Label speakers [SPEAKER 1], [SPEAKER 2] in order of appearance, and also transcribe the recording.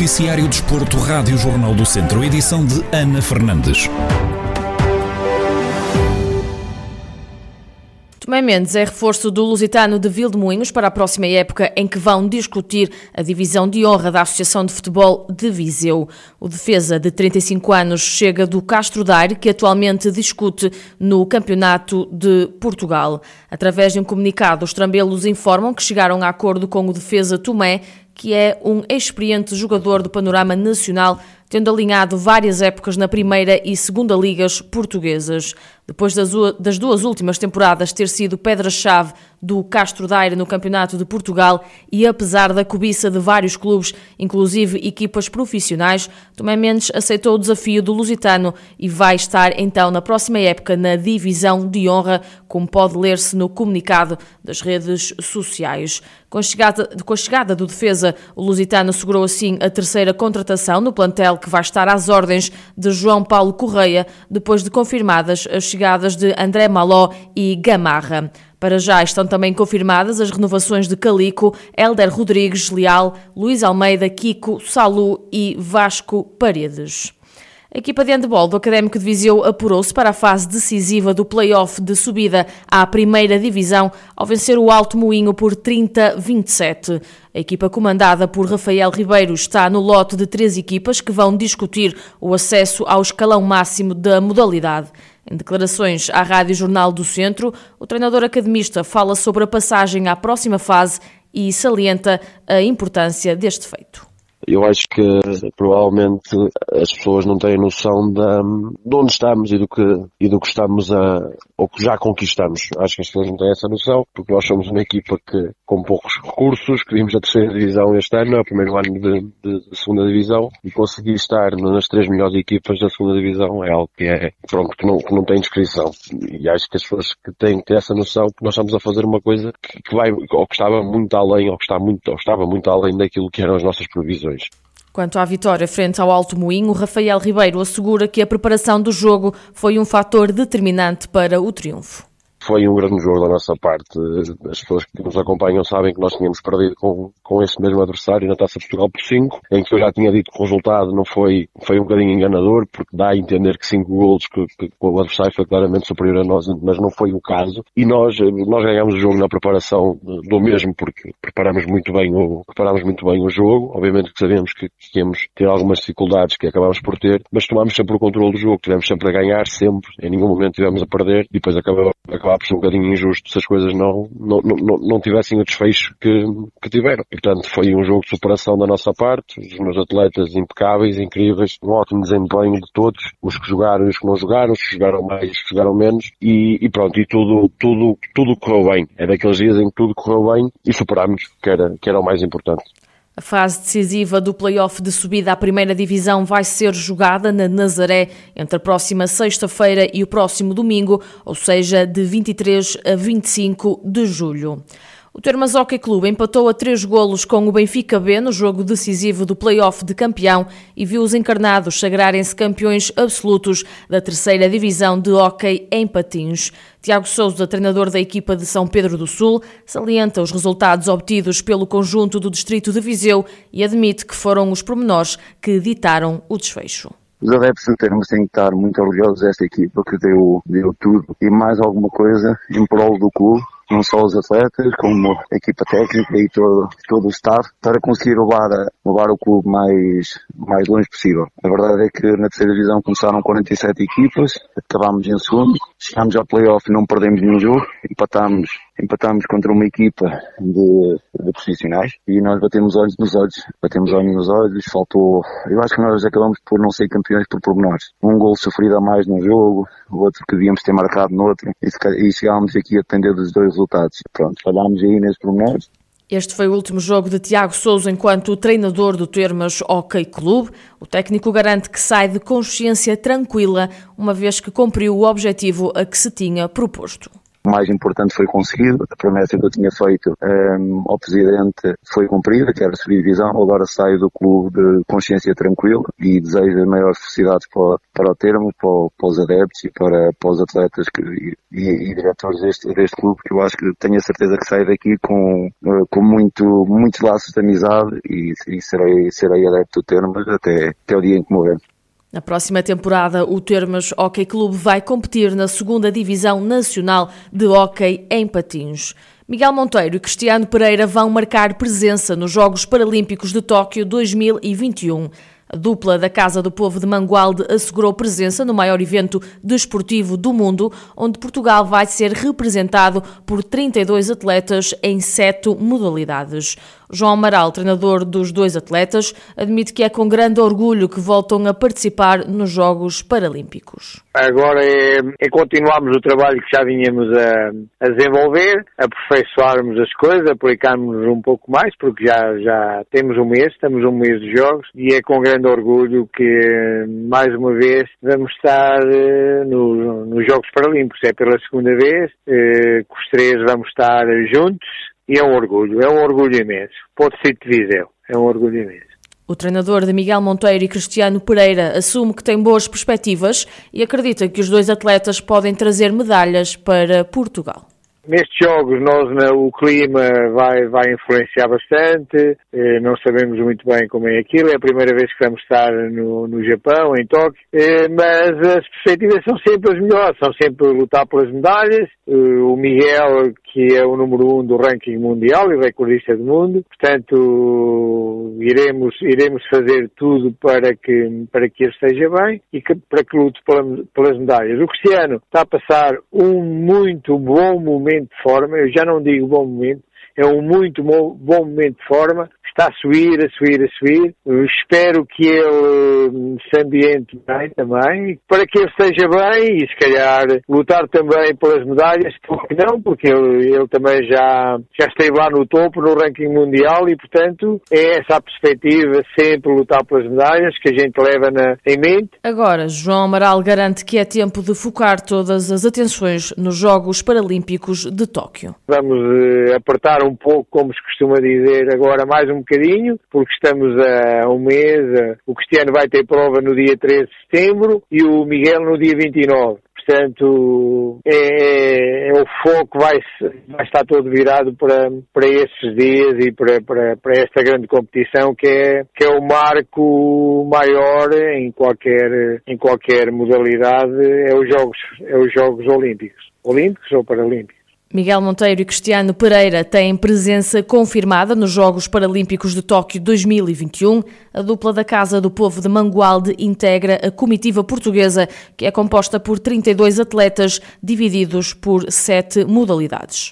[SPEAKER 1] Noticiário Desporto, Rádio Jornal do Centro, edição de Ana Fernandes.
[SPEAKER 2] Tomé Mendes é reforço do Lusitano de Vildemoinhos para a próxima época em que vão discutir a divisão de honra da Associação de Futebol de Viseu. O defesa de 35 anos chega do Castro Daire, que atualmente discute no Campeonato de Portugal. Através de um comunicado, os trambelos informam que chegaram a acordo com o defesa Tomé, que é um experiente jogador do panorama nacional tendo alinhado várias épocas na primeira e segunda ligas portuguesas. Depois das, duas últimas temporadas ter sido pedra-chave do Castro Daire no Campeonato de Portugal e apesar da cobiça de vários clubes, inclusive equipas profissionais, Tomé Mendes aceitou o desafio do Lusitano e vai estar então na próxima época na divisão de honra, como pode ler-se no comunicado das redes sociais. Com a, chegada, com a chegada do defesa, o Lusitano segurou assim a terceira contratação no plantel que vai estar às ordens de João Paulo Correia, depois de confirmadas as chegadas de André Maló e Gamarra. Para já estão também confirmadas as renovações de Calico, Helder Rodrigues Leal, Luís Almeida, Kiko, Salu e Vasco Paredes. A equipa de handball do Académico de Viseu apurou-se para a fase decisiva do play-off de subida à primeira divisão ao vencer o Alto Moinho por 30-27. A equipa comandada por Rafael Ribeiro está no lote de três equipas que vão discutir o acesso ao escalão máximo da modalidade. Em declarações à Rádio Jornal do Centro, o treinador academista fala sobre a passagem à próxima fase e salienta a importância deste feito.
[SPEAKER 3] Eu acho que provavelmente as pessoas não têm noção de, de onde estamos e do que, e do que estamos a, ou que já conquistamos. Acho que as pessoas não têm essa noção, porque nós somos uma equipa que, com poucos recursos, que vimos a terceira divisão este ano, é o primeiro ano de, de, de, segunda divisão, e conseguir estar nas três melhores equipas da segunda divisão é algo que é, pronto, que não, que não tem descrição. E acho que as pessoas que têm que ter essa noção que nós estamos a fazer uma coisa que, que vai, ou que estava muito além, ou que está muito, ou estava muito além daquilo que eram as nossas previsões.
[SPEAKER 2] Quanto à vitória frente ao Alto Moinho, Rafael Ribeiro assegura que a preparação do jogo foi um fator determinante para o triunfo.
[SPEAKER 3] Foi um grande jogo da nossa parte. As pessoas que nos acompanham sabem que nós tínhamos perdido com, com esse mesmo adversário na Taça Portugal por 5, em que eu já tinha dito que o resultado não foi, foi um bocadinho enganador, porque dá a entender que 5 golos que, que, o adversário foi claramente superior a nós, mas não foi o caso. E nós, nós ganhamos o jogo na preparação do mesmo, porque preparamos muito bem o, preparamos muito bem o jogo. Obviamente que sabemos que, que íamos ter algumas dificuldades que acabámos por ter, mas tomámos sempre o controle do jogo, tivemos sempre a ganhar, sempre, em nenhum momento tivemos a perder, e depois acabou, acabou por ser um bocadinho injusto se as coisas não, não, não, não tivessem o desfecho que, que tiveram. Portanto, foi um jogo de superação da nossa parte, os meus atletas impecáveis, incríveis, um ótimo desempenho de todos, os que jogaram e os que não jogaram, os que jogaram mais, os que jogaram menos, e, e pronto, e tudo, tudo, tudo correu bem. É daqueles dias em que tudo correu bem e superámos, que era, que era o mais importante.
[SPEAKER 2] A fase decisiva do play-off de subida à primeira divisão vai ser jogada na Nazaré entre a próxima sexta-feira e o próximo domingo, ou seja, de 23 a 25 de julho. O Termas Hockey Clube empatou a três golos com o Benfica B no jogo decisivo do play-off de campeão e viu os encarnados sagrarem-se campeões absolutos da terceira divisão de hóquei em patins. Tiago Souza, treinador da equipa de São Pedro do Sul, salienta os resultados obtidos pelo conjunto do distrito de Viseu e admite que foram os pormenores que ditaram o desfecho.
[SPEAKER 4] Os adeptos do Termas têm que estar muito orgulhosos desta equipa que deu, deu tudo e mais alguma coisa em prol do clube não só os atletas, como a equipa técnica e todo, todo o staff, para conseguir levar, levar o clube mais, mais longe possível. A verdade é que na terceira divisão começaram 47 equipas, acabámos em segundo, chegámos ao playoff e não perdemos nenhum jogo, empatámos empatámos contra uma equipa de, de profissionais e nós batemos olhos nos olhos, batemos olhos nos olhos, faltou, eu acho que nós acabamos por não ser campeões por pormenores. Um gol sofrido a mais num jogo, o outro que devíamos ter marcado no outro e, e chegámos aqui a depender dos dois resultados. Pronto, falhámos aí nesses pormenores.
[SPEAKER 2] Este foi o último jogo de Tiago Souza enquanto treinador do Termas Hockey Clube. O técnico garante que sai de consciência tranquila, uma vez que cumpriu o objetivo a que se tinha proposto.
[SPEAKER 4] O mais importante foi conseguido, a promessa que eu tinha feito um, ao Presidente foi cumprida, que era subir divisão, agora saio do clube de consciência tranquila e desejo as maiores felicidades para, para o termo, para, para, os adeptos e para, para os atletas que, e, e, diretores deste, deste clube, que eu acho que tenho a certeza que saio daqui com, eh, com muito, muitos laços de amizade e, e serei, serei adepto do termo até, até o dia em que morrer.
[SPEAKER 2] Na próxima temporada, o Termas Hockey Clube vai competir na segunda Divisão Nacional de Hockey em Patins. Miguel Monteiro e Cristiano Pereira vão marcar presença nos Jogos Paralímpicos de Tóquio 2021. A dupla da Casa do Povo de Mangualde assegurou presença no maior evento desportivo do mundo, onde Portugal vai ser representado por 32 atletas em sete modalidades. João Amaral, treinador dos dois atletas, admite que é com grande orgulho que voltam a participar nos Jogos Paralímpicos.
[SPEAKER 5] Agora é, é continuarmos o trabalho que já vinhamos a, a desenvolver, aperfeiçoarmos as coisas, aplicarmos um pouco mais, porque já, já temos um mês, estamos um mês de jogos, e é com grande orgulho que, mais uma vez, vamos estar uh, no, nos Jogos Paralímpicos. É pela segunda vez, uh, que os três vamos estar juntos, e é um orgulho, é um orgulho imenso. Pode ser de Viseu, é um orgulho imenso.
[SPEAKER 2] O treinador de Miguel Monteiro e Cristiano Pereira assume que tem boas perspectivas e acredita que os dois atletas podem trazer medalhas para Portugal.
[SPEAKER 5] Nestes jogos nós o clima vai, vai influenciar bastante, eh, não sabemos muito bem como é aquilo, é a primeira vez que vamos estar no, no Japão, em Tóquio, eh, mas as perspectivas são sempre as melhores, são sempre lutar pelas medalhas, eh, o Miguel que é o número um do ranking mundial e recordista do mundo, portanto iremos, iremos fazer tudo para que, para que ele esteja bem e que, para que lute pelas medalhas. O Cristiano está a passar um muito bom momento de forma, eu já não digo bom momento, é um muito bom, bom momento de forma, está a subir, a subir, a subir. Eu espero que ele hum, se ambiente bem também, para que ele esteja bem e se calhar lutar também pelas medalhas, porque não, porque ele, ele também já, já esteve lá no topo, no ranking mundial e portanto é essa a perspectiva, sempre lutar pelas medalhas que a gente leva na, em mente.
[SPEAKER 2] Agora, João Amaral garante que é tempo de focar todas as atenções nos Jogos Paralímpicos de Tóquio.
[SPEAKER 5] Vamos uh, apertar um pouco, como se costuma dizer, agora mais um bocadinho, porque estamos a um mês, o Cristiano vai ter prova no dia 13 de setembro e o Miguel no dia 29. Portanto, é, é, é, o foco vai, vai estar todo virado para, para esses dias e para, para, para esta grande competição que é, que é o marco maior em qualquer, em qualquer modalidade, é os Jogos, é os Jogos Olímpicos. Olímpicos ou Paralímpicos.
[SPEAKER 2] Miguel Monteiro e Cristiano Pereira têm presença confirmada nos Jogos Paralímpicos de Tóquio 2021. A dupla da Casa do Povo de Mangualde integra a comitiva portuguesa, que é composta por 32 atletas divididos por sete modalidades.